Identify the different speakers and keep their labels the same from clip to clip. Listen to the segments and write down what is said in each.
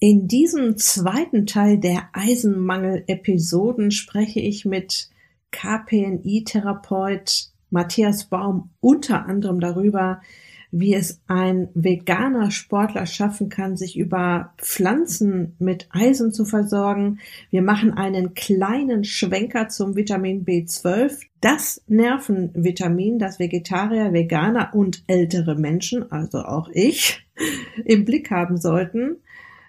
Speaker 1: In diesem zweiten Teil der Eisenmangel-Episoden spreche ich mit KPNI-Therapeut Matthias Baum unter anderem darüber, wie es ein veganer Sportler schaffen kann, sich über Pflanzen mit Eisen zu versorgen. Wir machen einen kleinen Schwenker zum Vitamin B12, das Nervenvitamin, das Vegetarier, Veganer und ältere Menschen, also auch ich, im Blick haben sollten.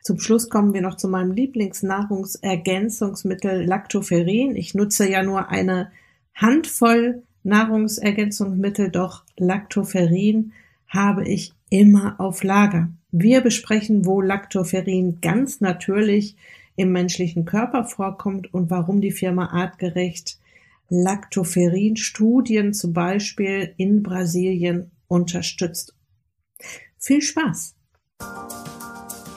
Speaker 1: Zum Schluss kommen wir noch zu meinem Lieblingsnahrungsergänzungsmittel Lactoferrin. Ich nutze ja nur eine Handvoll Nahrungsergänzungsmittel, doch Lactoferrin habe ich immer auf Lager. Wir besprechen, wo Lactoferrin ganz natürlich im menschlichen Körper vorkommt und warum die Firma Artgerecht Lactoferin-Studien zum Beispiel in Brasilien unterstützt. Viel Spaß!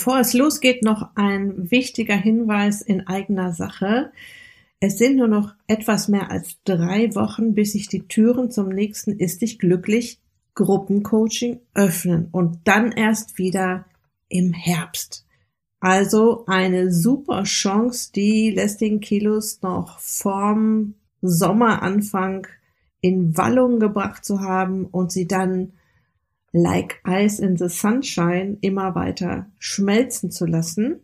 Speaker 1: Bevor es losgeht, noch ein wichtiger Hinweis in eigener Sache. Es sind nur noch etwas mehr als drei Wochen, bis sich die Türen zum nächsten Ist dich glücklich Gruppencoaching öffnen und dann erst wieder im Herbst. Also eine super Chance, die lästigen Kilos noch vorm Sommeranfang in Wallung gebracht zu haben und sie dann like ice in the sunshine immer weiter schmelzen zu lassen.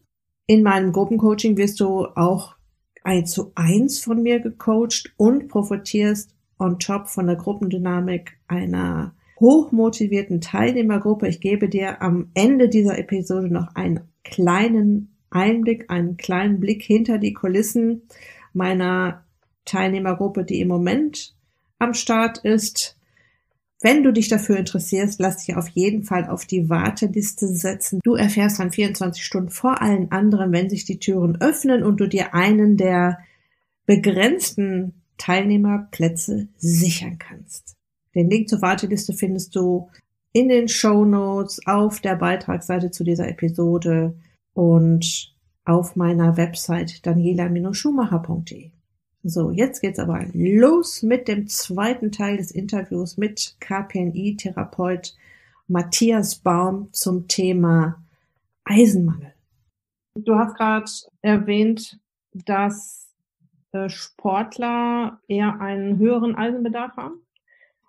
Speaker 1: In meinem Gruppencoaching wirst du auch eins zu eins von mir gecoacht und profitierst on top von der Gruppendynamik einer hochmotivierten Teilnehmergruppe. Ich gebe dir am Ende dieser Episode noch einen kleinen Einblick, einen kleinen Blick hinter die Kulissen meiner Teilnehmergruppe, die im Moment am Start ist. Wenn du dich dafür interessierst, lass dich auf jeden Fall auf die Warteliste setzen. Du erfährst dann 24 Stunden vor allen anderen, wenn sich die Türen öffnen und du dir einen der begrenzten Teilnehmerplätze sichern kannst. Den Link zur Warteliste findest du in den Show Notes auf der Beitragsseite zu dieser Episode und auf meiner Website daniela-schumacher.de. So, jetzt geht's aber los mit dem zweiten Teil des Interviews mit KPNI-Therapeut Matthias Baum zum Thema Eisenmangel. Du hast gerade erwähnt, dass äh, Sportler eher einen höheren Eisenbedarf haben.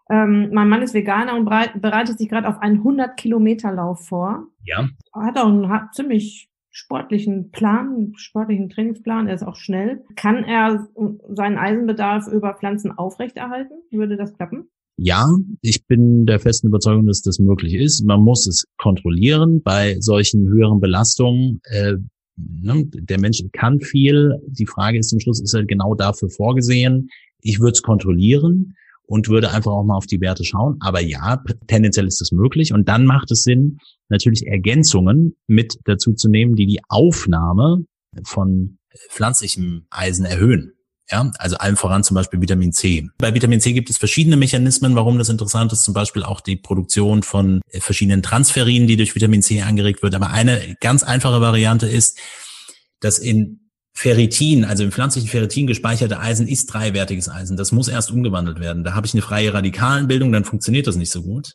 Speaker 1: Ähm, mein Mann ist Veganer und bereitet sich gerade auf einen 100 Kilometer Lauf vor.
Speaker 2: Ja.
Speaker 1: Hat auch einen hat ziemlich sportlichen Plan, sportlichen Trainingsplan. Er ist auch schnell. Kann er seinen Eisenbedarf über Pflanzen aufrechterhalten? Würde das klappen?
Speaker 2: Ja, ich bin der festen Überzeugung, dass das möglich ist. Man muss es kontrollieren bei solchen höheren Belastungen. Äh, ne, der Mensch kann viel. Die Frage ist zum Schluss, ist er genau dafür vorgesehen? Ich würde es kontrollieren und würde einfach auch mal auf die Werte schauen. Aber ja, tendenziell ist das möglich. Und dann macht es Sinn, natürlich Ergänzungen mit dazu zu nehmen, die die Aufnahme von pflanzlichem Eisen erhöhen. Ja, also allem voran zum Beispiel Vitamin C. Bei Vitamin C gibt es verschiedene Mechanismen, warum das interessant ist. Zum Beispiel auch die Produktion von verschiedenen Transferinen, die durch Vitamin C angeregt wird. Aber eine ganz einfache Variante ist, dass in Ferritin, also im pflanzlichen Ferritin gespeicherte Eisen ist dreiwertiges Eisen. Das muss erst umgewandelt werden. Da habe ich eine freie Radikalenbildung, dann funktioniert das nicht so gut.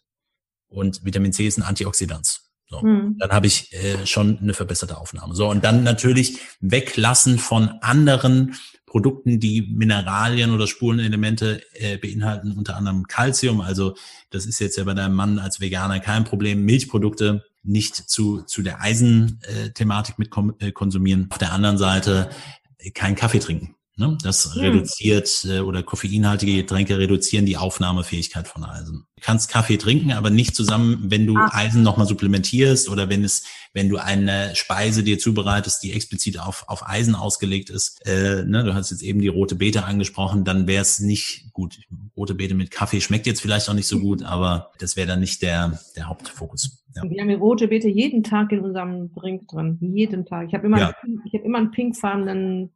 Speaker 2: Und Vitamin C ist ein Antioxidant. So, hm. dann habe ich äh, schon eine verbesserte Aufnahme. So, und dann natürlich weglassen von anderen Produkten, die Mineralien oder Spurenelemente äh, beinhalten, unter anderem Calcium. Also das ist jetzt ja bei deinem Mann als Veganer kein Problem. Milchprodukte nicht zu, zu der Eisen-Thematik mit äh, konsumieren. Auf der anderen Seite äh, keinen Kaffee trinken. Ne? Das hm. reduziert äh, oder koffeinhaltige Getränke reduzieren die Aufnahmefähigkeit von Eisen. Du kannst Kaffee trinken, aber nicht zusammen, wenn du Ach. Eisen nochmal supplementierst oder wenn es, wenn du eine Speise dir zubereitest, die explizit auf, auf Eisen ausgelegt ist. Äh, ne? Du hast jetzt eben die rote Beete angesprochen, dann wäre es nicht gut. Rote Beete mit Kaffee schmeckt jetzt vielleicht auch nicht so gut, aber das wäre dann nicht der, der Hauptfokus.
Speaker 1: Ja. Wir haben die rote Beete jeden Tag in unserem Drink drin. Jeden Tag. Ich habe immer, ja. ich hab immer einen pinkfarbenen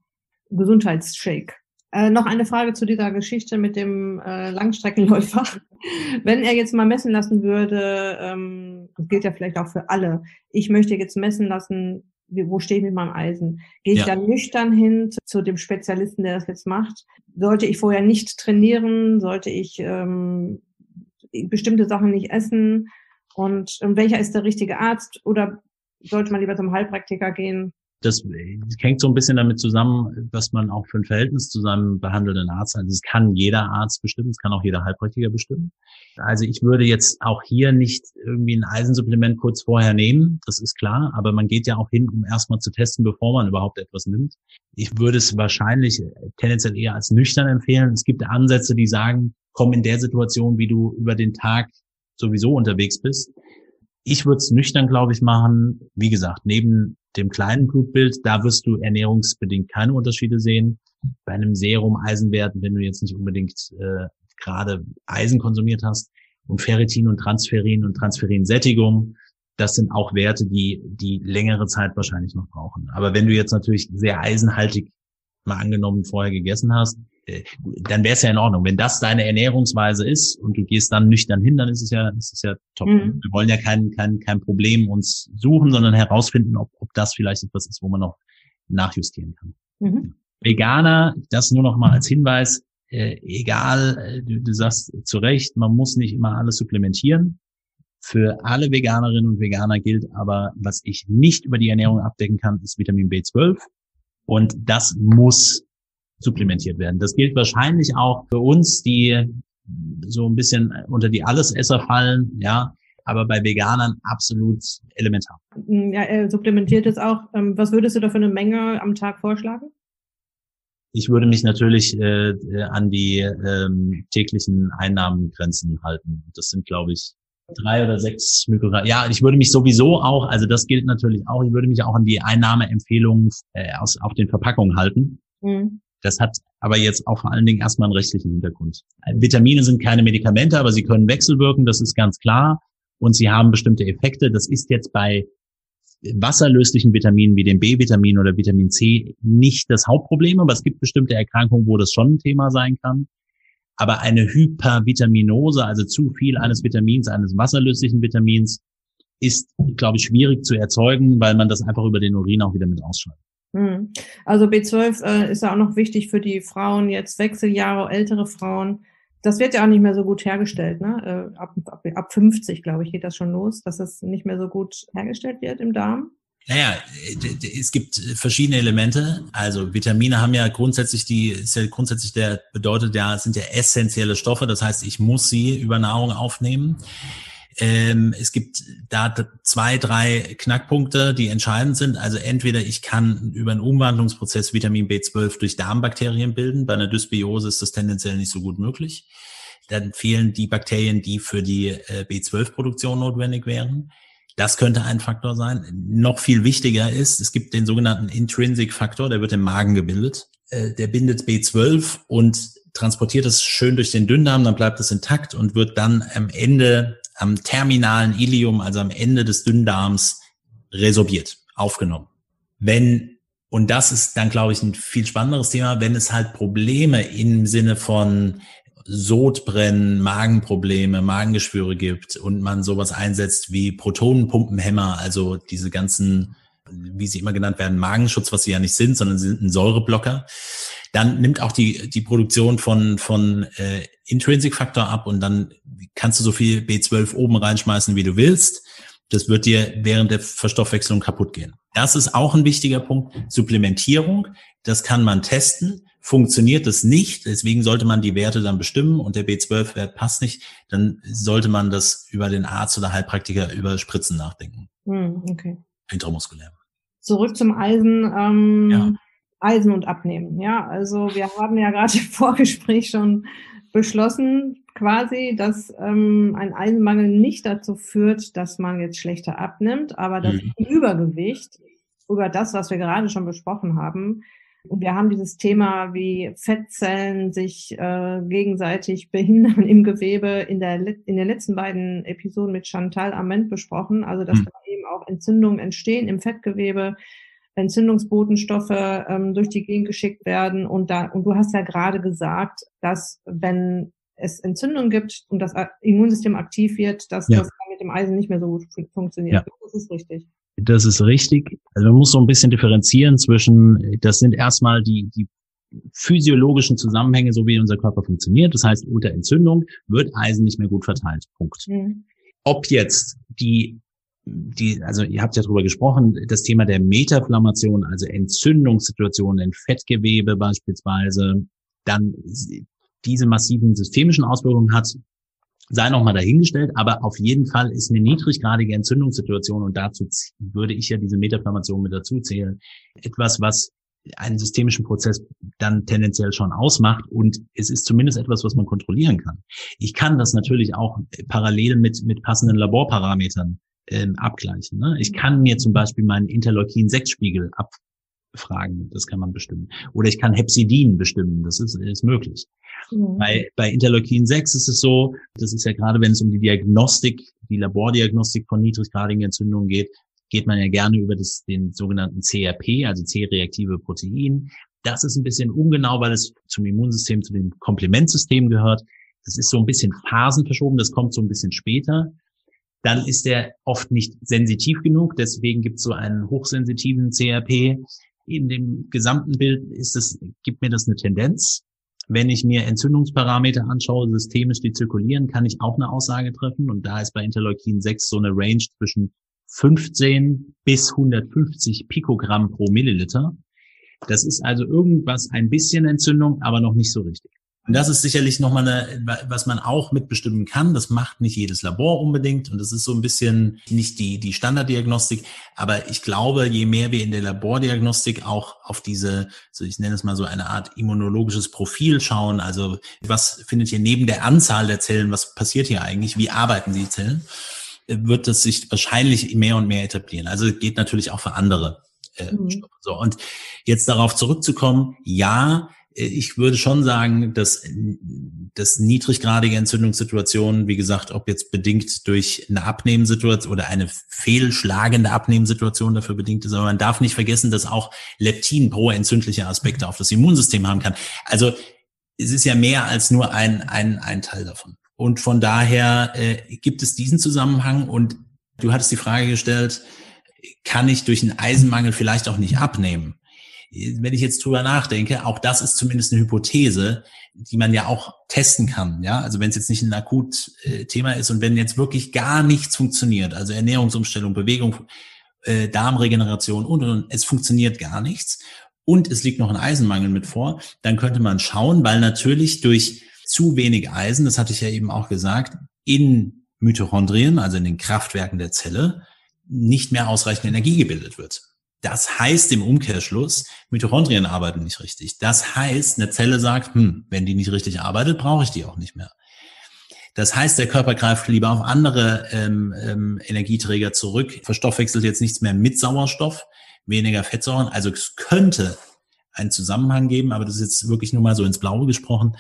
Speaker 1: Gesundheitsshake. Äh, noch eine Frage zu dieser Geschichte mit dem äh, Langstreckenläufer. Wenn er jetzt mal messen lassen würde, ähm, das gilt ja vielleicht auch für alle, ich möchte jetzt messen lassen, wo stehe ich mit meinem Eisen? Gehe ich ja. dann nüchtern hin zu, zu, dem Spezialisten, der das jetzt macht? Sollte ich vorher nicht trainieren? Sollte ich ähm, bestimmte Sachen nicht essen? Und, und welcher ist der richtige Arzt? Oder sollte man lieber zum Heilpraktiker gehen?
Speaker 2: Das hängt so ein bisschen damit zusammen, was man auch für ein Verhältnis zu seinem behandelnden Arzt hat. Also es kann jeder Arzt bestimmen, es kann auch jeder Heilpraktiker bestimmen. Also ich würde jetzt auch hier nicht irgendwie ein Eisensupplement kurz vorher nehmen, das ist klar, aber man geht ja auch hin, um erstmal zu testen, bevor man überhaupt etwas nimmt. Ich würde es wahrscheinlich tendenziell eher als nüchtern empfehlen. Es gibt Ansätze, die sagen, komm in der Situation, wie du über den Tag sowieso unterwegs bist. Ich würde es nüchtern, glaube ich, machen. Wie gesagt, neben dem kleinen Blutbild, da wirst du ernährungsbedingt keine Unterschiede sehen. Bei einem Serum Eisenwert, wenn du jetzt nicht unbedingt äh, gerade Eisen konsumiert hast und Ferritin und Transferin und Transferinsättigung, das sind auch Werte, die die längere Zeit wahrscheinlich noch brauchen. Aber wenn du jetzt natürlich sehr eisenhaltig mal angenommen vorher gegessen hast, dann wäre es ja in Ordnung. Wenn das deine Ernährungsweise ist und du gehst dann nüchtern hin, dann ist es ja, ist es ja top. Mhm. Wir wollen ja kein, kein, kein Problem uns suchen, sondern herausfinden, ob, ob das vielleicht etwas ist, wo man noch nachjustieren kann. Mhm. Veganer, das nur noch mal als Hinweis, äh, egal, äh, du, du sagst zu Recht, man muss nicht immer alles supplementieren. Für alle Veganerinnen und Veganer gilt aber, was ich nicht über die Ernährung abdecken kann, ist Vitamin B12. Und das muss supplementiert werden. Das gilt wahrscheinlich auch für uns, die so ein bisschen unter die Allesesser fallen, ja, aber bei Veganern absolut elementar.
Speaker 1: Ja, er supplementiert es auch. Ähm, was würdest du da für eine Menge am Tag vorschlagen?
Speaker 2: Ich würde mich natürlich äh, an die ähm, täglichen Einnahmengrenzen halten. Das sind, glaube ich, drei oder sechs Mikrogramm. Ja, ich würde mich sowieso auch, also das gilt natürlich auch, ich würde mich auch an die Einnahmeempfehlungen äh, aus, auf den Verpackungen halten. Mhm. Das hat aber jetzt auch vor allen Dingen erstmal einen rechtlichen Hintergrund. Vitamine sind keine Medikamente, aber sie können wechselwirken, das ist ganz klar. Und sie haben bestimmte Effekte. Das ist jetzt bei wasserlöslichen Vitaminen wie dem B-Vitamin oder Vitamin C nicht das Hauptproblem, aber es gibt bestimmte Erkrankungen, wo das schon ein Thema sein kann. Aber eine Hypervitaminose, also zu viel eines Vitamins, eines wasserlöslichen Vitamins, ist, glaube ich, schwierig zu erzeugen, weil man das einfach über den Urin auch wieder mit ausschaltet.
Speaker 1: Hm. Also B12 äh, ist ja auch noch wichtig für die Frauen, jetzt Wechseljahre, ältere Frauen. Das wird ja auch nicht mehr so gut hergestellt. Ne? Äh, ab, ab, ab 50, glaube ich, geht das schon los, dass es nicht mehr so gut hergestellt wird im Darm.
Speaker 2: Naja, es gibt verschiedene Elemente. Also Vitamine haben ja grundsätzlich die, ist ja grundsätzlich der bedeutet ja, sind ja essentielle Stoffe. Das heißt, ich muss sie über Nahrung aufnehmen. Ähm, es gibt da zwei, drei Knackpunkte, die entscheidend sind. Also entweder ich kann über einen Umwandlungsprozess Vitamin B12 durch Darmbakterien bilden. Bei einer Dysbiose ist das tendenziell nicht so gut möglich. Dann fehlen die Bakterien, die für die äh, B12-Produktion notwendig wären. Das könnte ein Faktor sein. Noch viel wichtiger ist, es gibt den sogenannten Intrinsic-Faktor, der wird im Magen gebildet. Äh, der bindet B12 und transportiert es schön durch den Dünndarm, dann bleibt es intakt und wird dann am Ende am terminalen Ilium, also am Ende des Dünndarms, resorbiert, aufgenommen. Wenn, und das ist dann, glaube ich, ein viel spannenderes Thema, wenn es halt Probleme im Sinne von Sodbrennen, Magenprobleme, Magengeschwüre gibt und man sowas einsetzt wie Protonenpumpenhämmer, also diese ganzen, wie sie immer genannt werden, Magenschutz, was sie ja nicht sind, sondern sie sind ein Säureblocker, dann nimmt auch die, die Produktion von, von äh, Intrinsic-Faktor ab und dann kannst du so viel B12 oben reinschmeißen, wie du willst. Das wird dir während der Verstoffwechslung kaputt gehen. Das ist auch ein wichtiger Punkt. Supplementierung, das kann man testen. Funktioniert es nicht, deswegen sollte man die Werte dann bestimmen und der B12-Wert passt nicht, dann sollte man das über den Arzt oder Heilpraktiker über Spritzen nachdenken.
Speaker 1: Hm, okay.
Speaker 2: Intramuskulär.
Speaker 1: Zurück zum Eisen. Ähm, ja. Eisen und Abnehmen. Ja, also wir haben ja gerade im Vorgespräch schon beschlossen, quasi, dass ähm, ein Eisenmangel nicht dazu führt, dass man jetzt schlechter abnimmt, aber das mhm. Übergewicht über das, was wir gerade schon besprochen haben, und wir haben dieses Thema, wie Fettzellen sich äh, gegenseitig behindern im Gewebe in, der, in den letzten beiden Episoden mit Chantal Ament besprochen. Also, dass mhm. eben auch Entzündungen entstehen im Fettgewebe, Entzündungsbotenstoffe ähm, durch die Gegend geschickt werden. Und da, und du hast ja gerade gesagt, dass wenn es Entzündungen gibt und das Immunsystem aktiv wird, dass ja. das mit dem Eisen nicht mehr so gut funktioniert. Ja. Das ist richtig.
Speaker 2: Das ist richtig. Also man muss so ein bisschen differenzieren zwischen, das sind erstmal die, die physiologischen Zusammenhänge, so wie unser Körper funktioniert. Das heißt, unter Entzündung wird Eisen nicht mehr gut verteilt. Punkt. Mhm. Ob jetzt die die, also ihr habt ja drüber gesprochen, das Thema der Metaflammation, also Entzündungssituationen in Fettgewebe beispielsweise, dann diese massiven systemischen Auswirkungen hat, sei nochmal dahingestellt, aber auf jeden Fall ist eine niedriggradige Entzündungssituation und dazu würde ich ja diese Metaflammation mit dazu zählen, etwas, was einen systemischen Prozess dann tendenziell schon ausmacht und es ist zumindest etwas, was man kontrollieren kann. Ich kann das natürlich auch parallel mit, mit passenden Laborparametern ähm, abgleichen. Ne? Ich kann mir zum Beispiel meinen Interleukin-6-Spiegel abfragen, das kann man bestimmen. Oder ich kann Hepsidin bestimmen, das ist, ist möglich. Mhm. Bei, bei Interleukin 6 ist es so, das ist ja gerade, wenn es um die Diagnostik, die Labordiagnostik von niedriggradigen Entzündungen geht, geht man ja gerne über das, den sogenannten CRP, also C-reaktive Protein. Das ist ein bisschen ungenau, weil es zum Immunsystem, zu dem Komplementsystem gehört. Das ist so ein bisschen phasenverschoben, das kommt so ein bisschen später. Dann ist der oft nicht sensitiv genug, deswegen gibt es so einen hochsensitiven CRP. In dem gesamten Bild ist es, gibt mir das eine Tendenz. Wenn ich mir Entzündungsparameter anschaue, systemisch, die zirkulieren, kann ich auch eine Aussage treffen. Und da ist bei Interleukin 6 so eine Range zwischen 15 bis 150 Pikogramm pro Milliliter. Das ist also irgendwas, ein bisschen Entzündung, aber noch nicht so richtig. Und das ist sicherlich nochmal eine, was man auch mitbestimmen kann. Das macht nicht jedes Labor unbedingt. Und das ist so ein bisschen nicht die, die Standarddiagnostik. Aber ich glaube, je mehr wir in der Labordiagnostik auch auf diese, so ich nenne es mal so eine Art immunologisches Profil schauen. Also was findet hier neben der Anzahl der Zellen, was passiert hier eigentlich? Wie arbeiten die Zellen? Wird das sich wahrscheinlich mehr und mehr etablieren. Also geht natürlich auch für andere. Äh, mhm. So, und jetzt darauf zurückzukommen, ja, ich würde schon sagen, dass, dass niedriggradige Entzündungssituationen, wie gesagt, ob jetzt bedingt durch eine Abnehmensituation oder eine fehlschlagende Abnehmensituation dafür bedingt ist, aber man darf nicht vergessen, dass auch Leptin pro-entzündliche Aspekte auf das Immunsystem haben kann. Also es ist ja mehr als nur ein, ein, ein Teil davon. Und von daher äh, gibt es diesen Zusammenhang und du hattest die Frage gestellt, kann ich durch einen Eisenmangel vielleicht auch nicht abnehmen? Wenn ich jetzt drüber nachdenke, auch das ist zumindest eine Hypothese, die man ja auch testen kann. Ja, also wenn es jetzt nicht ein akut äh, Thema ist und wenn jetzt wirklich gar nichts funktioniert, also Ernährungsumstellung, Bewegung, äh, Darmregeneration und, und, es funktioniert gar nichts und es liegt noch ein Eisenmangel mit vor, dann könnte man schauen, weil natürlich durch zu wenig Eisen, das hatte ich ja eben auch gesagt, in Mitochondrien, also in den Kraftwerken der Zelle, nicht mehr ausreichend Energie gebildet wird. Das heißt im Umkehrschluss, Mitochondrien arbeiten nicht richtig. Das heißt, eine Zelle sagt, hm, wenn die nicht richtig arbeitet, brauche ich die auch nicht mehr. Das heißt, der Körper greift lieber auf andere ähm, ähm, Energieträger zurück, verstoffwechselt jetzt nichts mehr mit Sauerstoff, weniger Fettsäuren. Also es könnte einen Zusammenhang geben, aber das ist jetzt wirklich nur mal so ins Blaue gesprochen.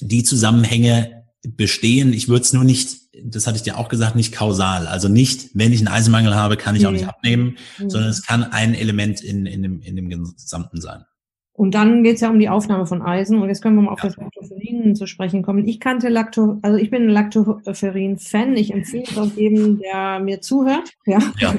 Speaker 2: Die Zusammenhänge bestehen. Ich würde es nur nicht das hatte ich dir auch gesagt, nicht kausal. Also nicht, wenn ich einen Eisenmangel habe, kann ich nee. auch nicht abnehmen, mhm. sondern es kann ein Element in, in, dem, in dem Gesamten sein.
Speaker 1: Und dann geht es ja um die Aufnahme von Eisen. Und jetzt können wir mal auf das Lactoferrin zu sprechen kommen. Ich kannte Lacto, also ich bin ein Lactoferin-Fan. Ich empfehle es auch jedem, der mir zuhört. Ja. ja.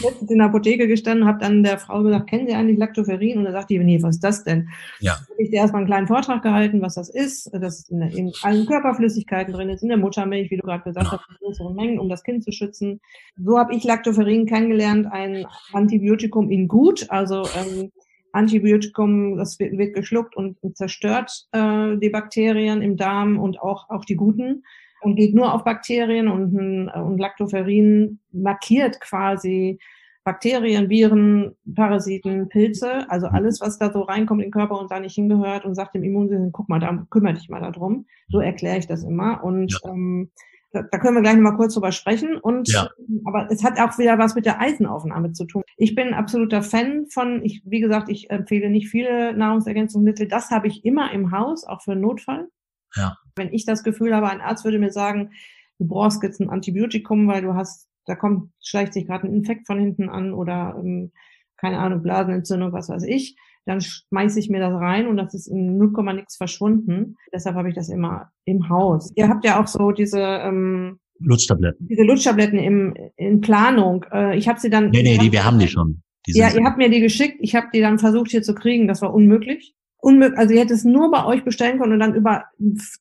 Speaker 1: Ich bin in der Apotheke gestanden, habe dann der Frau gesagt, kennen Sie eigentlich Lactoferin? Und da sagt die, nee, was ist das denn? Ja. Da habe ich dir erstmal einen kleinen Vortrag gehalten, was das ist, dass in, in allen Körperflüssigkeiten drin ist, in der Muttermilch, wie du gerade gesagt hast, in größeren Mengen, um das Kind zu schützen. So habe ich Lactoferin kennengelernt, ein Antibiotikum in gut, also ähm, Antibiotikum, das wird, wird geschluckt und, und zerstört äh, die Bakterien im Darm und auch, auch die guten und geht nur auf Bakterien und, und Lactoferrin markiert quasi Bakterien, Viren, Parasiten, Pilze, also alles, was da so reinkommt in den Körper und da nicht hingehört und sagt dem Immunsystem, guck mal, da kümmere dich mal darum. So erkläre ich das immer. Und ähm, da, können wir gleich noch mal kurz drüber sprechen. Und ja. aber es hat auch wieder was mit der Eisenaufnahme zu tun. Ich bin absoluter Fan von, ich, wie gesagt, ich empfehle nicht viele Nahrungsergänzungsmittel. Das habe ich immer im Haus, auch für Notfall. Ja. Wenn ich das Gefühl habe, ein Arzt würde mir sagen, du brauchst jetzt ein Antibiotikum, weil du hast, da kommt, schleicht sich gerade ein Infekt von hinten an oder ähm, keine Ahnung, Blasenentzündung, was weiß ich, dann schmeiße ich mir das rein und das ist in 0, nix verschwunden. Deshalb habe ich das immer im Haus. Ihr habt ja auch so diese ähm,
Speaker 2: Lutschtabletten.
Speaker 1: Diese Lutschtabletten im, in Planung. Äh, ich habe sie dann.
Speaker 2: Nee, nee, die, wir haben die schon.
Speaker 1: Die ja, ihr habt mir die geschickt. Ich habe die dann versucht hier zu kriegen. Das war unmöglich. Unmöglich. Also ihr hättet es nur bei euch bestellen können und dann über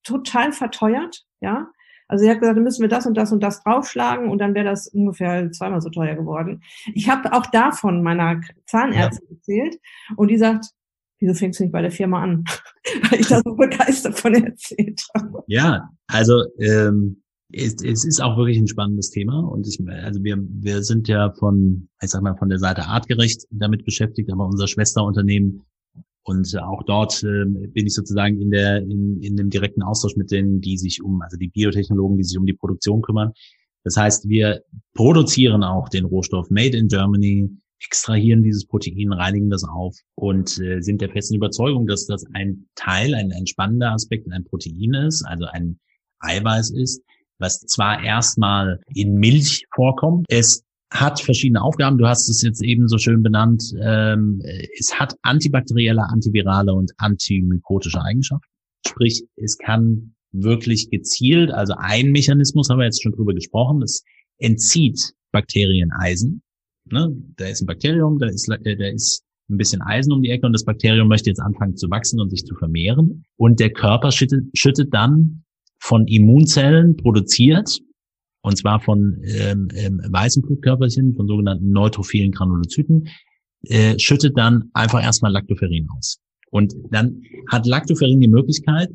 Speaker 1: total verteuert. Ja. Also sie hat gesagt, dann müssen wir das und das und das draufschlagen und dann wäre das ungefähr zweimal so teuer geworden. Ich habe auch davon meiner Zahnärztin ja. erzählt und die sagt, wieso fängst du nicht bei der Firma an? Weil ich da so begeistert von erzählt habe.
Speaker 2: Ja, also ähm, es, es ist auch wirklich ein spannendes Thema und ich, also wir, wir sind ja von, ich sag mal, von der Seite artgerecht damit beschäftigt, aber unser Schwesterunternehmen und auch dort äh, bin ich sozusagen in der in, in dem direkten Austausch mit denen, die sich um, also die Biotechnologen, die sich um die Produktion kümmern. Das heißt, wir produzieren auch den Rohstoff Made in Germany, extrahieren dieses Protein, reinigen das auf und äh, sind der festen Überzeugung, dass das ein Teil, ein, ein spannender Aspekt, ein Protein ist, also ein Eiweiß ist, was zwar erstmal in Milch vorkommt, es hat verschiedene Aufgaben. Du hast es jetzt eben so schön benannt. Ähm, es hat antibakterielle, antivirale und antimykotische Eigenschaften. Sprich, es kann wirklich gezielt, also ein Mechanismus haben wir jetzt schon drüber gesprochen, es entzieht Bakterien Eisen. Ne? Da ist ein Bakterium, da ist, äh, da ist ein bisschen Eisen um die Ecke und das Bakterium möchte jetzt anfangen zu wachsen und sich zu vermehren. Und der Körper schüttet, schüttet dann von Immunzellen produziert und zwar von ähm, ähm, weißen Blutkörperchen, von sogenannten neutrophilen Granulozyten, äh, schüttet dann einfach erstmal Lactoferrin aus. Und dann hat Lactoferrin die Möglichkeit,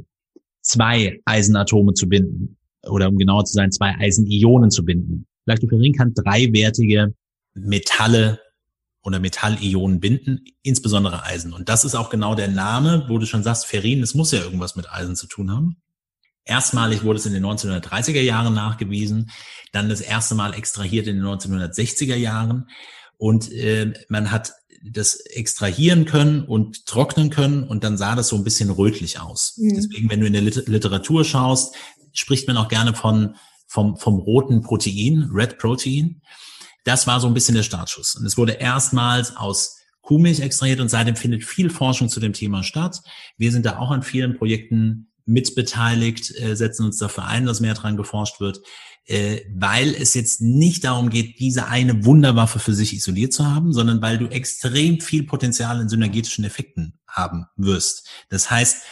Speaker 2: zwei Eisenatome zu binden. Oder um genauer zu sein, zwei Eisenionen zu binden. Lactoferrin kann dreiwertige Metalle oder Metallionen binden, insbesondere Eisen. Und das ist auch genau der Name, wo du schon sagst, Ferrin, es muss ja irgendwas mit Eisen zu tun haben. Erstmalig wurde es in den 1930er Jahren nachgewiesen, dann das erste Mal extrahiert in den 1960er Jahren und äh, man hat das extrahieren können und trocknen können und dann sah das so ein bisschen rötlich aus. Mhm. Deswegen, wenn du in der Literatur schaust, spricht man auch gerne von vom, vom roten Protein, Red Protein. Das war so ein bisschen der Startschuss. Und es wurde erstmals aus Kuhmilch extrahiert und seitdem findet viel Forschung zu dem Thema statt. Wir sind da auch an vielen Projekten mitbeteiligt, äh, setzen uns dafür ein, dass mehr dran geforscht wird, äh, weil es jetzt nicht darum geht, diese eine Wunderwaffe für sich isoliert zu haben, sondern weil du extrem viel Potenzial in synergetischen Effekten haben wirst. Das heißt,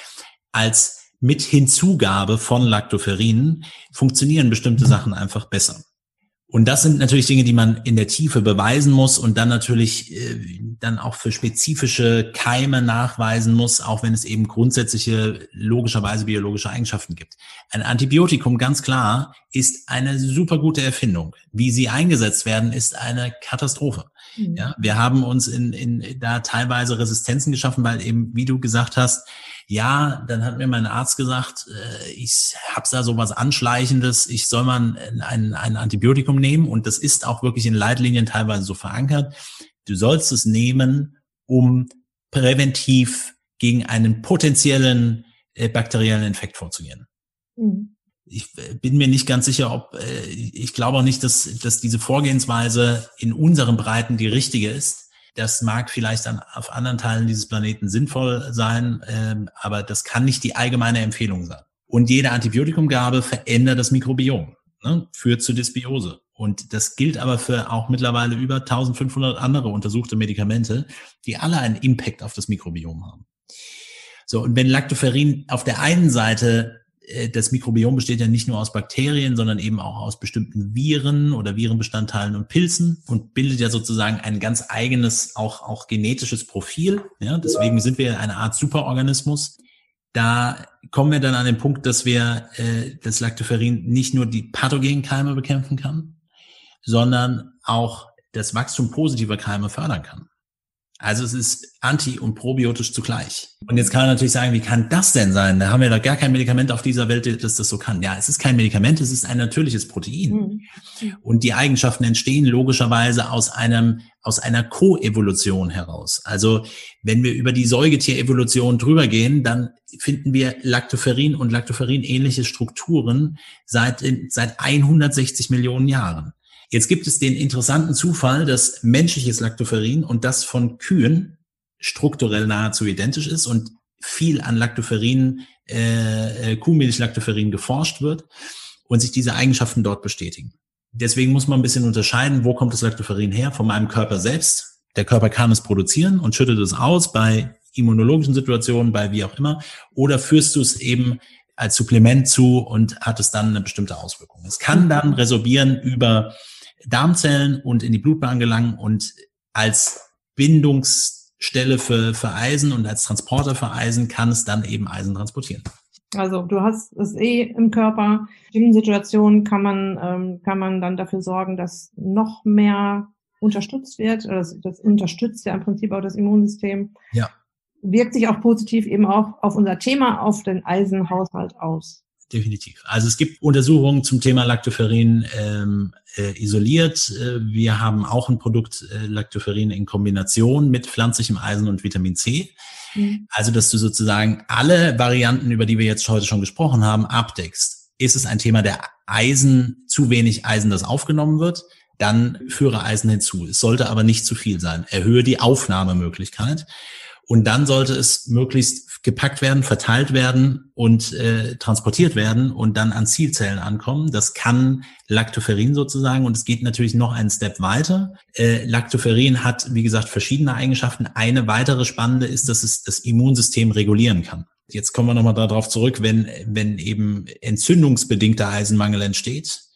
Speaker 2: als mit Hinzugabe von Lactoferrinen funktionieren bestimmte Sachen einfach besser. Und das sind natürlich Dinge, die man in der Tiefe beweisen muss und dann natürlich äh, dann auch für spezifische Keime nachweisen muss, auch wenn es eben grundsätzliche, logischerweise biologische Eigenschaften gibt. Ein Antibiotikum, ganz klar, ist eine super gute Erfindung. Wie sie eingesetzt werden, ist eine Katastrophe. Mhm. Ja, wir haben uns in, in da teilweise Resistenzen geschaffen, weil eben, wie du gesagt hast, ja, dann hat mir mein Arzt gesagt, äh, ich habe da so was Anschleichendes, ich soll mal ein, ein Antibiotikum nehmen und das ist auch wirklich in Leitlinien teilweise so verankert. Du sollst es nehmen, um präventiv gegen einen potenziellen äh, bakteriellen Infekt vorzugehen. Mhm. Ich äh, bin mir nicht ganz sicher, ob äh, ich glaube auch nicht, dass, dass diese Vorgehensweise in unseren Breiten die richtige ist. Das mag vielleicht an, auf anderen Teilen dieses Planeten sinnvoll sein, ähm, aber das kann nicht die allgemeine Empfehlung sein. Und jede Antibiotikumgabe verändert das Mikrobiom, ne, führt zu Dysbiose. Und das gilt aber für auch mittlerweile über 1500 andere untersuchte Medikamente, die alle einen Impact auf das Mikrobiom haben. So, und wenn Lactoferrin auf der einen Seite das Mikrobiom besteht ja nicht nur aus Bakterien, sondern eben auch aus bestimmten Viren oder Virenbestandteilen und Pilzen und bildet ja sozusagen ein ganz eigenes, auch, auch genetisches Profil. Ja, deswegen sind wir eine Art Superorganismus. Da kommen wir dann an den Punkt, dass wir äh, das Lactoferrin nicht nur die pathogenen Keime bekämpfen kann, sondern auch das Wachstum positiver Keime fördern kann. Also es ist anti- und probiotisch zugleich. Und jetzt kann man natürlich sagen, wie kann das denn sein? Da haben wir doch gar kein Medikament auf dieser Welt, das das so kann. Ja, es ist kein Medikament, es ist ein natürliches Protein. Mhm. Und die Eigenschaften entstehen logischerweise aus einem, aus einer Koevolution heraus. Also wenn wir über die Säugetierevolution drüber gehen, dann finden wir Lactoferrin und Lactoferrin ähnliche Strukturen seit, seit 160 Millionen Jahren. Jetzt gibt es den interessanten Zufall, dass menschliches Lactoferrin und das von Kühen strukturell nahezu identisch ist und viel an Lactoferrin, äh, äh, Kuhmilch-Lactoferrin geforscht wird und sich diese Eigenschaften dort bestätigen. Deswegen muss man ein bisschen unterscheiden, wo kommt das Lactoferrin her? Von meinem Körper selbst. Der Körper kann es produzieren und schüttet es aus bei immunologischen Situationen, bei wie auch immer. Oder führst du es eben als Supplement zu und hat es dann eine bestimmte Auswirkung. Es kann dann resorbieren über Darmzellen und in die Blutbahn gelangen und als Bindungsstelle für, für Eisen und als Transporter für Eisen kann es dann eben Eisen transportieren.
Speaker 1: Also du hast es eh im Körper. In Situationen kann man, ähm, kann man dann dafür sorgen, dass noch mehr unterstützt wird. Das, das unterstützt ja im Prinzip auch das Immunsystem.
Speaker 2: Ja.
Speaker 1: Wirkt sich auch positiv eben auch auf unser Thema, auf den Eisenhaushalt aus
Speaker 2: definitiv. Also es gibt Untersuchungen zum Thema Lactoferrin ähm, äh, isoliert. Äh, wir haben auch ein Produkt äh, Lactoferrin in Kombination mit pflanzlichem Eisen und Vitamin C. Mhm. Also dass du sozusagen alle Varianten, über die wir jetzt heute schon gesprochen haben, abdeckst. Ist es ein Thema der Eisen, zu wenig Eisen, das aufgenommen wird? Dann führe Eisen hinzu. Es sollte aber nicht zu viel sein. Erhöhe die Aufnahmemöglichkeit. Und dann sollte es möglichst gepackt werden, verteilt werden und äh, transportiert werden und dann an Zielzellen ankommen. Das kann Lactoferrin sozusagen und es geht natürlich noch einen Step weiter. Äh, Lactoferrin hat, wie gesagt, verschiedene Eigenschaften. Eine weitere spannende ist, dass es das Immunsystem regulieren kann. Jetzt kommen wir nochmal darauf zurück, wenn, wenn eben entzündungsbedingter Eisenmangel entsteht,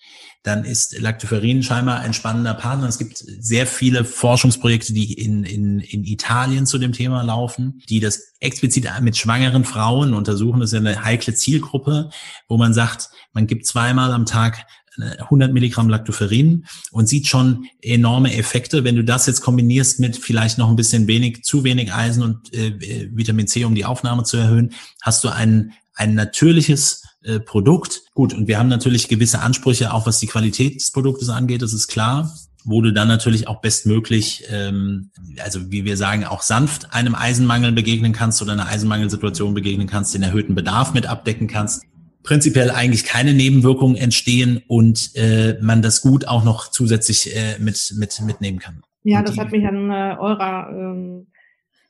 Speaker 2: dann ist Lactoferrin scheinbar ein spannender Partner. Es gibt sehr viele Forschungsprojekte, die in, in, in Italien zu dem Thema laufen, die das explizit mit schwangeren Frauen untersuchen. Das ist ja eine heikle Zielgruppe, wo man sagt, man gibt zweimal am Tag 100 Milligramm Lactoferrin und sieht schon enorme Effekte. Wenn du das jetzt kombinierst mit vielleicht noch ein bisschen wenig, zu wenig Eisen und äh, Vitamin C, um die Aufnahme zu erhöhen, hast du ein, ein natürliches äh, Produkt. Gut, und wir haben natürlich gewisse Ansprüche, auch was die Qualität des Produktes angeht, das ist klar wo du dann natürlich auch bestmöglich, ähm, also wie wir sagen, auch sanft einem Eisenmangel begegnen kannst oder einer Eisenmangelsituation begegnen kannst, den erhöhten Bedarf mit abdecken kannst. Prinzipiell eigentlich keine Nebenwirkungen entstehen und äh, man das gut auch noch zusätzlich äh, mit, mit mitnehmen kann.
Speaker 1: Ja, das hat mich an äh, eurer ähm,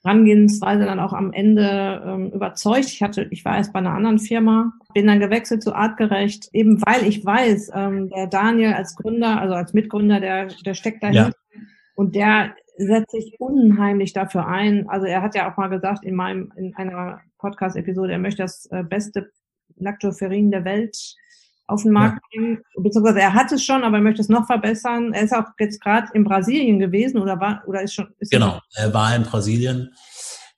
Speaker 1: Rangehensweise dann auch am Ende ähm, überzeugt. Ich hatte, ich war erst bei einer anderen Firma, bin dann gewechselt zu Artgerecht, eben weil ich weiß, ähm, der Daniel als Gründer, also als Mitgründer, der, der steckt dahinter ja. und der setzt sich unheimlich dafür ein. Also er hat ja auch mal gesagt in meinem, in einer Podcast-Episode, er möchte das äh, beste Lactoferrin der Welt auf den Markt ja. bringen, beziehungsweise er hat es schon, aber er möchte es noch verbessern. Er ist auch jetzt gerade in Brasilien gewesen oder war oder ist schon. Ist
Speaker 2: genau, er war in Brasilien.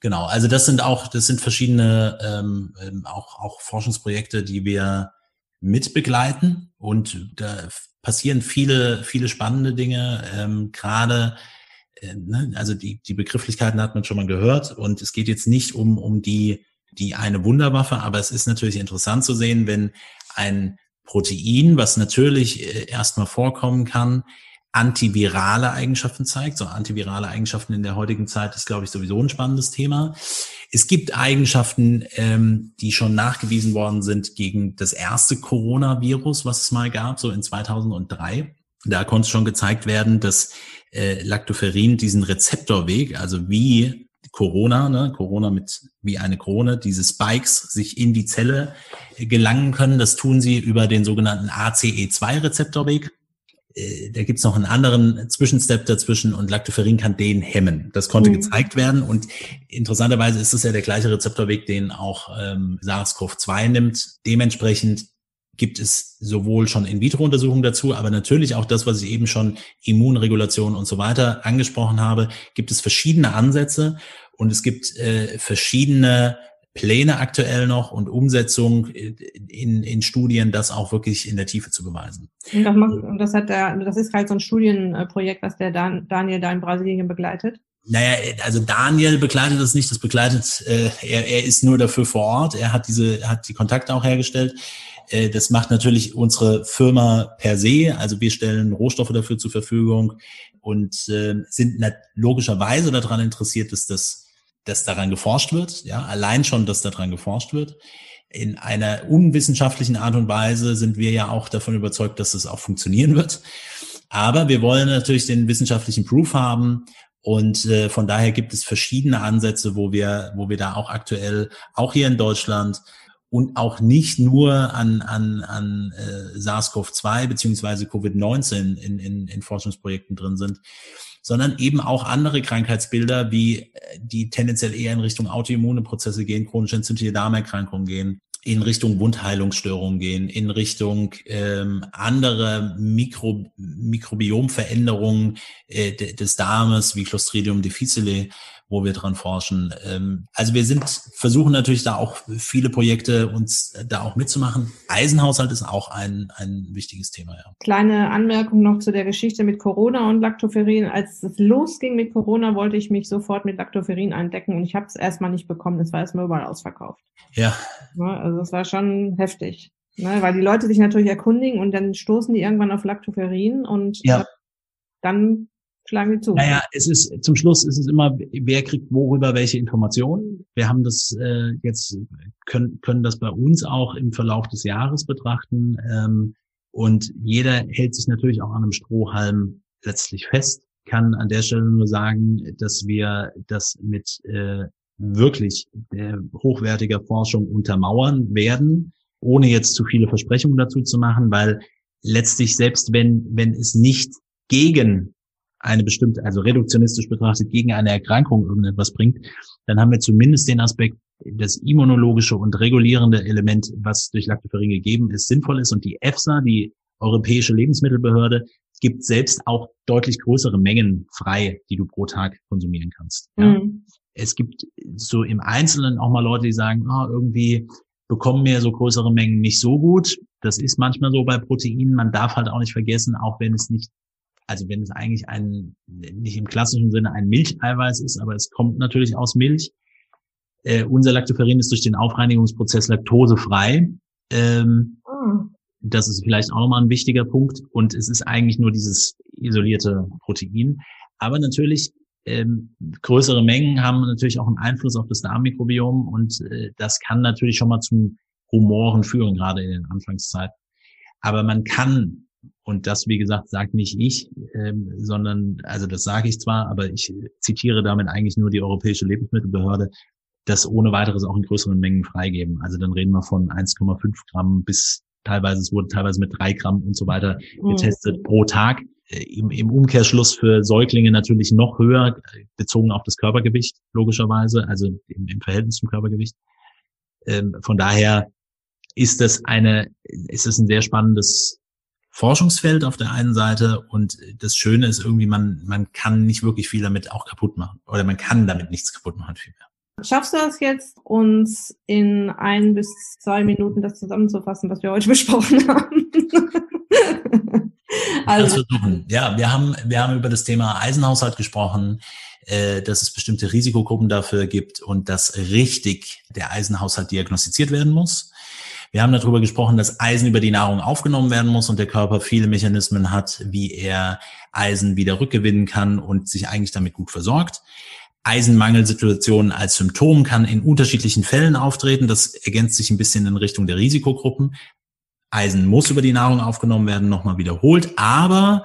Speaker 2: Genau, also das sind auch, das sind verschiedene ähm, ähm, auch, auch Forschungsprojekte, die wir mitbegleiten und da passieren viele, viele spannende Dinge, ähm, gerade äh, ne, also die, die Begrifflichkeiten hat man schon mal gehört und es geht jetzt nicht um, um die, die eine Wunderwaffe, aber es ist natürlich interessant zu sehen, wenn ein Protein, was natürlich äh, erstmal vorkommen kann, antivirale Eigenschaften zeigt. So antivirale Eigenschaften in der heutigen Zeit ist, glaube ich, sowieso ein spannendes Thema. Es gibt Eigenschaften, ähm, die schon nachgewiesen worden sind gegen das erste Coronavirus, was es mal gab, so in 2003. Da konnte schon gezeigt werden, dass äh, Lactoferrin diesen Rezeptorweg, also wie Corona, ne, Corona mit wie eine Krone, diese Spikes sich in die Zelle gelangen können. Das tun sie über den sogenannten ACE2-Rezeptorweg. Äh, da gibt's noch einen anderen Zwischenstep dazwischen und Lactoferrin kann den hemmen. Das konnte mhm. gezeigt werden und interessanterweise ist es ja der gleiche Rezeptorweg, den auch ähm, SARS-CoV-2 nimmt. Dementsprechend gibt es sowohl schon In-vitro-Untersuchungen dazu, aber natürlich auch das, was ich eben schon Immunregulation und so weiter angesprochen habe, gibt es verschiedene Ansätze und es gibt äh, verschiedene Pläne aktuell noch und Umsetzung in, in Studien, das auch wirklich in der Tiefe zu beweisen.
Speaker 1: Und das, macht, und das hat der, das ist halt so ein Studienprojekt, was der Dan, Daniel da in Brasilien begleitet.
Speaker 2: Naja, also Daniel begleitet das nicht, das begleitet, äh, er, er ist nur dafür vor Ort, er hat diese, hat die Kontakte auch hergestellt. Äh, das macht natürlich unsere Firma per se, also wir stellen Rohstoffe dafür zur Verfügung und äh, sind logischerweise daran interessiert, dass das dass daran geforscht wird, ja, allein schon, dass daran geforscht wird. In einer unwissenschaftlichen Art und Weise sind wir ja auch davon überzeugt, dass es auch funktionieren wird. Aber wir wollen natürlich den wissenschaftlichen Proof haben und äh, von daher gibt es verschiedene Ansätze, wo wir, wo wir da auch aktuell, auch hier in Deutschland und auch nicht nur an, an, an äh, SARS-CoV-2 beziehungsweise Covid-19 in, in, in Forschungsprojekten drin sind, sondern eben auch andere Krankheitsbilder, wie äh, die tendenziell eher in Richtung autoimmune Prozesse gehen, chronisch entzündliche Darmerkrankungen gehen, in Richtung Wundheilungsstörungen gehen, in Richtung ähm, andere Mikro, Mikrobiomveränderungen äh, des Darmes wie Clostridium difficile wo wir dran forschen. Ähm, also wir sind, versuchen natürlich da auch viele Projekte uns da auch mitzumachen. Eisenhaushalt ist auch ein, ein wichtiges Thema, ja.
Speaker 1: Kleine Anmerkung noch zu der Geschichte mit Corona und Lactoferin. Als es losging mit Corona, wollte ich mich sofort mit Lactoferin eindecken und ich habe es erstmal nicht bekommen. Es war erstmal überall ausverkauft.
Speaker 2: Ja.
Speaker 1: ja also es war schon heftig. Ne, weil die Leute sich natürlich erkundigen und dann stoßen die irgendwann auf Lactoferin und
Speaker 2: ja.
Speaker 1: dann schlagen zu.
Speaker 2: Naja, es ist zum Schluss ist es immer, wer kriegt worüber welche Informationen. Wir haben das äh, jetzt können können das bei uns auch im Verlauf des Jahres betrachten ähm, und jeder hält sich natürlich auch an einem Strohhalm letztlich fest. Kann an der Stelle nur sagen, dass wir das mit äh, wirklich äh, hochwertiger Forschung untermauern werden, ohne jetzt zu viele Versprechungen dazu zu machen, weil letztlich selbst wenn wenn es nicht gegen eine bestimmte, also reduktionistisch betrachtet, gegen eine Erkrankung irgendetwas bringt, dann haben wir zumindest den Aspekt, das immunologische und regulierende Element, was durch Lactoferrin gegeben ist, sinnvoll ist. Und die EFSA, die Europäische Lebensmittelbehörde, gibt selbst auch deutlich größere Mengen frei, die du pro Tag konsumieren kannst. Ja? Mhm. Es gibt so im Einzelnen auch mal Leute, die sagen, oh, irgendwie bekommen mir so größere Mengen nicht so gut. Das ist manchmal so bei Proteinen. Man darf halt auch nicht vergessen, auch wenn es nicht also wenn es eigentlich ein, nicht im klassischen Sinne ein Milcheiweiß ist, aber es kommt natürlich aus Milch. Äh, unser Lactoferrin ist durch den Aufreinigungsprozess laktosefrei. Ähm, oh. Das ist vielleicht auch nochmal ein wichtiger Punkt. Und es ist eigentlich nur dieses isolierte Protein. Aber natürlich ähm, größere Mengen haben natürlich auch einen Einfluss auf das Darmmikrobiom und äh, das kann natürlich schon mal zum Humoren führen, gerade in den Anfangszeiten. Aber man kann und das, wie gesagt, sagt nicht ich, ähm, sondern, also das sage ich zwar, aber ich zitiere damit eigentlich nur die Europäische Lebensmittelbehörde, das ohne weiteres auch in größeren Mengen freigeben. Also dann reden wir von 1,5 Gramm bis teilweise, es wurde teilweise mit drei Gramm und so weiter mhm. getestet mhm. pro Tag. Äh, Im, Im Umkehrschluss für Säuglinge natürlich noch höher, bezogen auf das Körpergewicht, logischerweise, also im, im Verhältnis zum Körpergewicht. Ähm, von daher ist das eine, ist es ein sehr spannendes Forschungsfeld auf der einen Seite und das Schöne ist irgendwie, man, man kann nicht wirklich viel damit auch kaputt machen oder man kann damit nichts kaputt machen vielmehr.
Speaker 1: Schaffst du das jetzt, uns in ein bis zwei Minuten das zusammenzufassen, was wir heute besprochen haben?
Speaker 2: also. versuchen. Ja, wir haben, wir haben über das Thema Eisenhaushalt gesprochen, äh, dass es bestimmte Risikogruppen dafür gibt und dass richtig der Eisenhaushalt diagnostiziert werden muss. Wir haben darüber gesprochen, dass Eisen über die Nahrung aufgenommen werden muss und der Körper viele Mechanismen hat, wie er Eisen wieder rückgewinnen kann und sich eigentlich damit gut versorgt. Eisenmangelsituationen als Symptom kann in unterschiedlichen Fällen auftreten. Das ergänzt sich ein bisschen in Richtung der Risikogruppen. Eisen muss über die Nahrung aufgenommen werden, nochmal wiederholt. Aber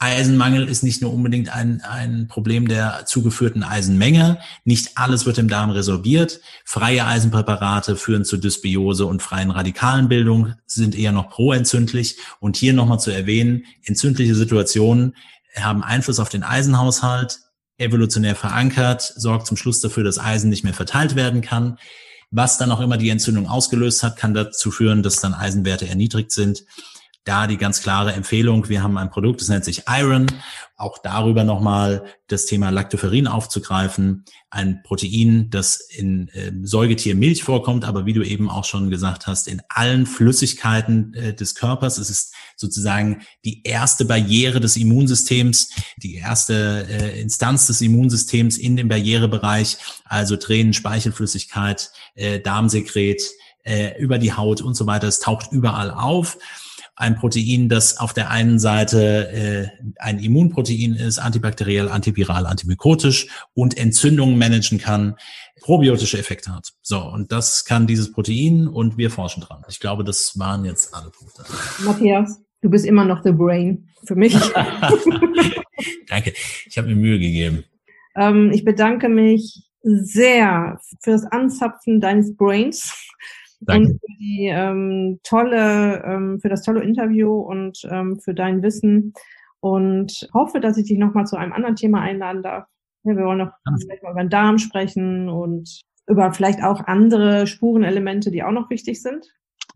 Speaker 2: Eisenmangel ist nicht nur unbedingt ein, ein Problem der zugeführten Eisenmenge. Nicht alles wird im Darm resorbiert. Freie Eisenpräparate führen zu Dysbiose und freien Radikalenbildung, sind eher noch proentzündlich. Und hier nochmal zu erwähnen, entzündliche Situationen haben Einfluss auf den Eisenhaushalt, evolutionär verankert, sorgt zum Schluss dafür, dass Eisen nicht mehr verteilt werden kann. Was dann auch immer die Entzündung ausgelöst hat, kann dazu führen, dass dann Eisenwerte erniedrigt sind. Da die ganz klare Empfehlung, wir haben ein Produkt, das nennt sich Iron, auch darüber nochmal das Thema Lactoferrin aufzugreifen, ein Protein, das in äh, Säugetiermilch vorkommt, aber wie du eben auch schon gesagt hast, in allen Flüssigkeiten äh, des Körpers. Es ist sozusagen die erste Barriere des Immunsystems, die erste äh, Instanz des Immunsystems in dem Barrierebereich, also Tränen, Speichelflüssigkeit, äh, Darmsekret, äh, über die Haut und so weiter. Es taucht überall auf ein Protein, das auf der einen Seite äh, ein Immunprotein ist, antibakteriell, antiviral, antimykotisch und Entzündungen managen kann, probiotische Effekte hat. So, und das kann dieses Protein und wir forschen dran. Ich glaube, das waren jetzt alle Punkte.
Speaker 1: Matthias, du bist immer noch the brain für mich.
Speaker 2: Danke, ich habe mir Mühe gegeben.
Speaker 1: Ähm, ich bedanke mich sehr für das Anzapfen deines Brains Danke. und für die ähm, tolle, ähm, für das tolle Interview und ähm, für dein Wissen und hoffe, dass ich dich nochmal zu einem anderen Thema einladen darf. Ja, wir wollen noch vielleicht mal über den Darm sprechen und über vielleicht auch andere Spurenelemente, die auch noch wichtig sind.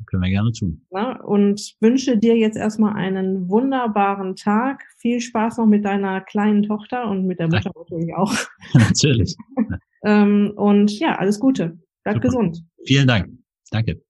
Speaker 2: Können wir gerne tun.
Speaker 1: Ja, und wünsche dir jetzt erstmal einen wunderbaren Tag. Viel Spaß noch mit deiner kleinen Tochter und mit der Mutter Danke. natürlich auch.
Speaker 2: natürlich.
Speaker 1: ähm, und ja, alles Gute. Bleib Super. gesund.
Speaker 2: Vielen Dank. Danke.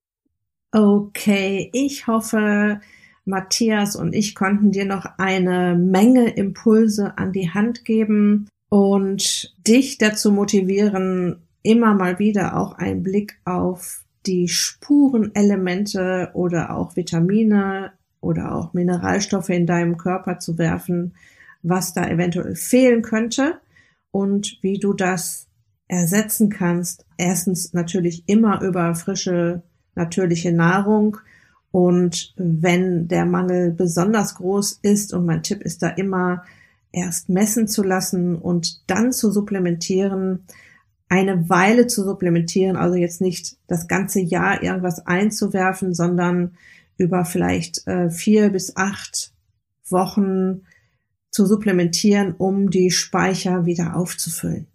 Speaker 1: Okay, ich hoffe, Matthias und ich konnten dir noch eine Menge Impulse an die Hand geben und dich dazu motivieren, immer mal wieder auch einen Blick auf die Spurenelemente oder auch Vitamine oder auch Mineralstoffe in deinem Körper zu werfen, was da eventuell fehlen könnte und wie du das ersetzen kannst. Erstens natürlich immer über frische, natürliche Nahrung. Und wenn der Mangel besonders groß ist, und mein Tipp ist da immer, erst messen zu lassen und dann zu supplementieren, eine Weile zu supplementieren, also jetzt nicht das ganze Jahr irgendwas einzuwerfen, sondern über vielleicht äh, vier bis acht Wochen zu supplementieren, um die Speicher wieder aufzufüllen.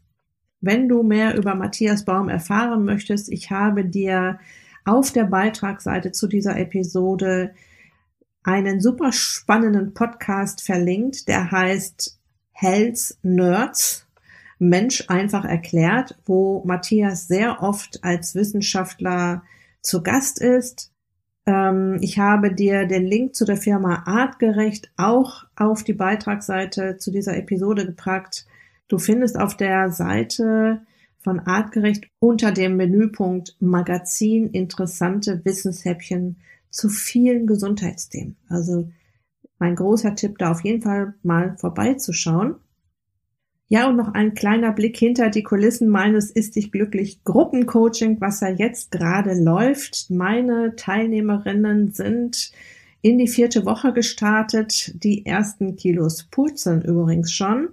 Speaker 1: Wenn du mehr über Matthias Baum erfahren möchtest, ich habe dir auf der Beitragsseite zu dieser Episode einen super spannenden Podcast verlinkt, der heißt Health Nerds. Mensch einfach erklärt, wo Matthias sehr oft als Wissenschaftler zu Gast ist. Ähm, ich habe dir den Link zu der Firma Artgerecht auch auf die Beitragsseite zu dieser Episode gepackt. Du findest auf der Seite von Artgerecht unter dem Menüpunkt Magazin interessante Wissenshäppchen zu vielen Gesundheitsthemen. Also mein großer Tipp, da auf jeden Fall mal vorbeizuschauen. Ja, und noch ein kleiner Blick hinter die Kulissen meines Ist dich glücklich Gruppencoaching, was ja jetzt gerade läuft. Meine Teilnehmerinnen sind in die vierte Woche gestartet. Die ersten Kilos purzeln übrigens schon.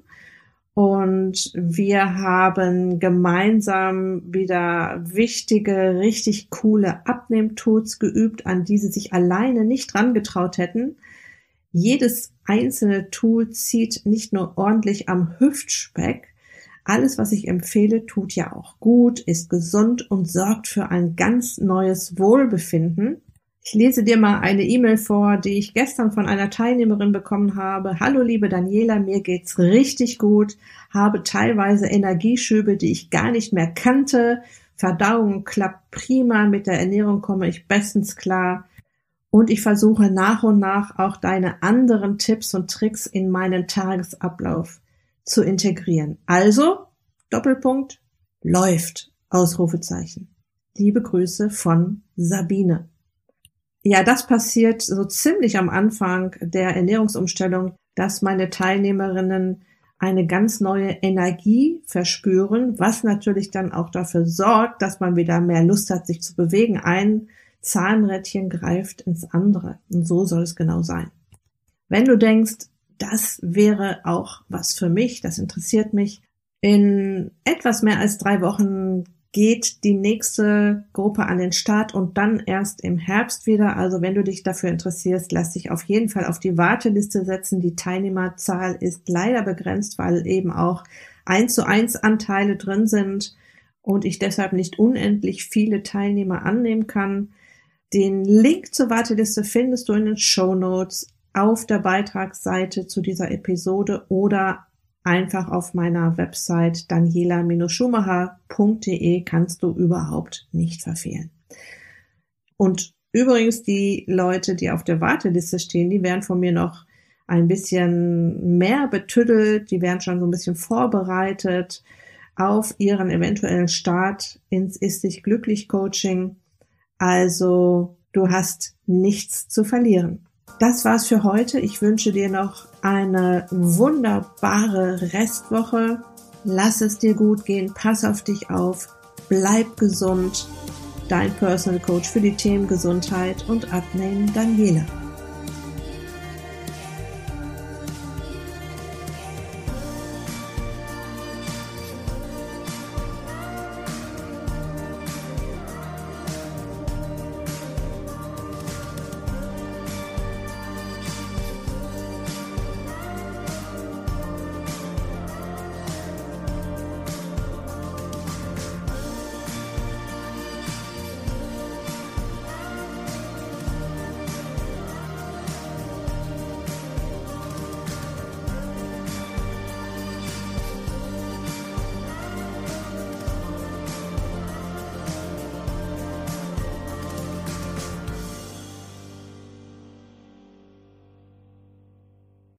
Speaker 1: Und wir haben gemeinsam wieder wichtige, richtig coole Abnehmtools geübt, an die sie sich alleine nicht rangetraut hätten. Jedes einzelne Tool zieht nicht nur ordentlich am Hüftspeck, alles, was ich empfehle, tut ja auch gut, ist gesund und sorgt für ein ganz neues Wohlbefinden. Ich lese dir mal eine E-Mail vor, die ich gestern von einer Teilnehmerin bekommen habe. Hallo liebe Daniela, mir geht's richtig gut, habe teilweise Energieschübe, die ich gar nicht mehr kannte. Verdauung klappt prima, mit der Ernährung komme ich bestens klar. Und ich versuche nach und nach auch deine anderen Tipps und Tricks in meinen Tagesablauf zu integrieren. Also, Doppelpunkt, läuft, Ausrufezeichen. Liebe Grüße von Sabine. Ja, das passiert so ziemlich am Anfang der Ernährungsumstellung, dass meine Teilnehmerinnen eine ganz neue Energie verspüren, was natürlich dann auch dafür sorgt, dass man wieder mehr Lust hat, sich zu bewegen. Ein Zahnrädchen greift ins andere. Und so soll es genau sein. Wenn du denkst, das wäre auch was für mich, das interessiert mich, in etwas mehr als drei Wochen geht die nächste Gruppe an den Start und dann erst im Herbst wieder. Also wenn du dich dafür interessierst, lass dich auf jeden Fall auf die Warteliste setzen. Die Teilnehmerzahl ist leider begrenzt, weil eben auch eins zu eins Anteile drin sind und ich deshalb nicht unendlich viele Teilnehmer annehmen kann. Den Link zur Warteliste findest du in den Show Notes auf der Beitragsseite zu dieser Episode oder einfach auf meiner Website daniela-schumacher.de kannst du überhaupt nicht verfehlen. Und übrigens die Leute, die auf der Warteliste stehen, die werden von mir noch ein bisschen mehr betüdelt, die werden schon so ein bisschen vorbereitet auf ihren eventuellen Start ins Ist dich glücklich Coaching. Also du hast nichts zu verlieren. Das war's für heute. Ich wünsche dir noch eine wunderbare Restwoche. Lass es dir gut gehen. Pass auf dich auf. Bleib gesund. Dein Personal Coach für die Themen Gesundheit und Abnehmen, Daniela.